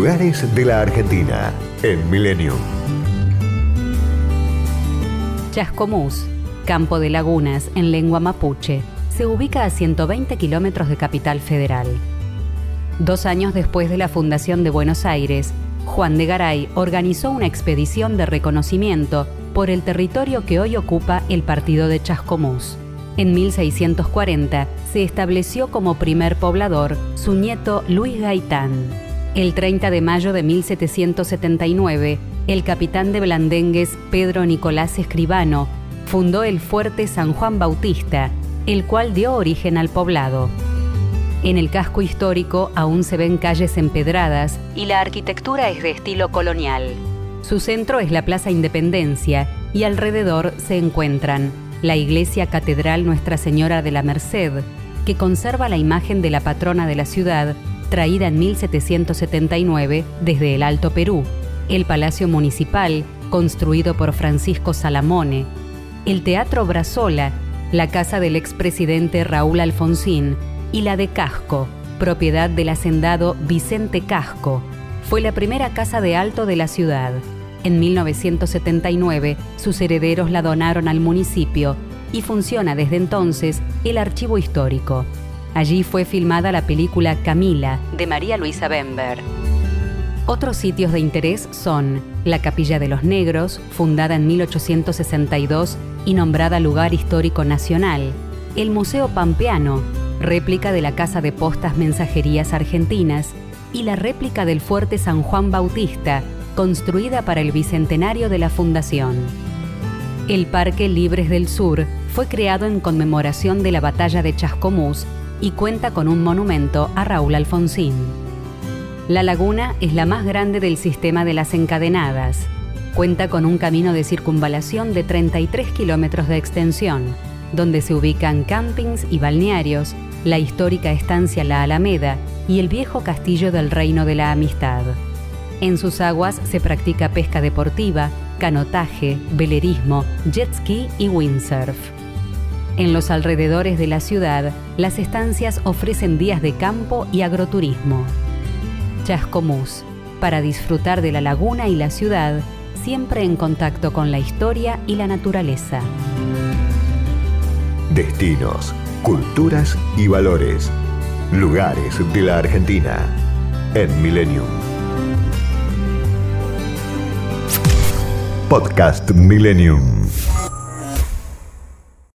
Lugares de la Argentina en Millennium. Chascomús, campo de lagunas en lengua mapuche, se ubica a 120 kilómetros de Capital Federal. Dos años después de la fundación de Buenos Aires, Juan de Garay organizó una expedición de reconocimiento por el territorio que hoy ocupa el partido de Chascomús. En 1640 se estableció como primer poblador su nieto Luis Gaitán. El 30 de mayo de 1779, el capitán de Blandengues Pedro Nicolás Escribano fundó el fuerte San Juan Bautista, el cual dio origen al poblado. En el casco histórico aún se ven calles empedradas y la arquitectura es de estilo colonial. Su centro es la Plaza Independencia y alrededor se encuentran la iglesia catedral Nuestra Señora de la Merced, que conserva la imagen de la patrona de la ciudad, traída en 1779 desde el Alto Perú, el Palacio Municipal, construido por Francisco Salamone, el Teatro Brazola, la casa del expresidente Raúl Alfonsín, y la de Casco, propiedad del hacendado Vicente Casco. Fue la primera casa de alto de la ciudad. En 1979, sus herederos la donaron al municipio y funciona desde entonces el archivo histórico. Allí fue filmada la película Camila, de María Luisa Bember. Otros sitios de interés son la Capilla de los Negros, fundada en 1862 y nombrada Lugar Histórico Nacional, el Museo Pampeano, réplica de la Casa de Postas Mensajerías Argentinas, y la réplica del Fuerte San Juan Bautista, construida para el bicentenario de la Fundación. El Parque Libres del Sur fue creado en conmemoración de la batalla de Chascomús y cuenta con un monumento a Raúl Alfonsín. La laguna es la más grande del sistema de las encadenadas. Cuenta con un camino de circunvalación de 33 kilómetros de extensión, donde se ubican campings y balnearios, la histórica estancia La Alameda y el viejo castillo del Reino de la Amistad. En sus aguas se practica pesca deportiva, canotaje, velerismo, jet ski y windsurf. En los alrededores de la ciudad, las estancias ofrecen días de campo y agroturismo. Chascomús, para disfrutar de la laguna y la ciudad, siempre en contacto con la historia y la naturaleza. Destinos, culturas y valores. Lugares de la Argentina en Millennium. Podcast Millennium.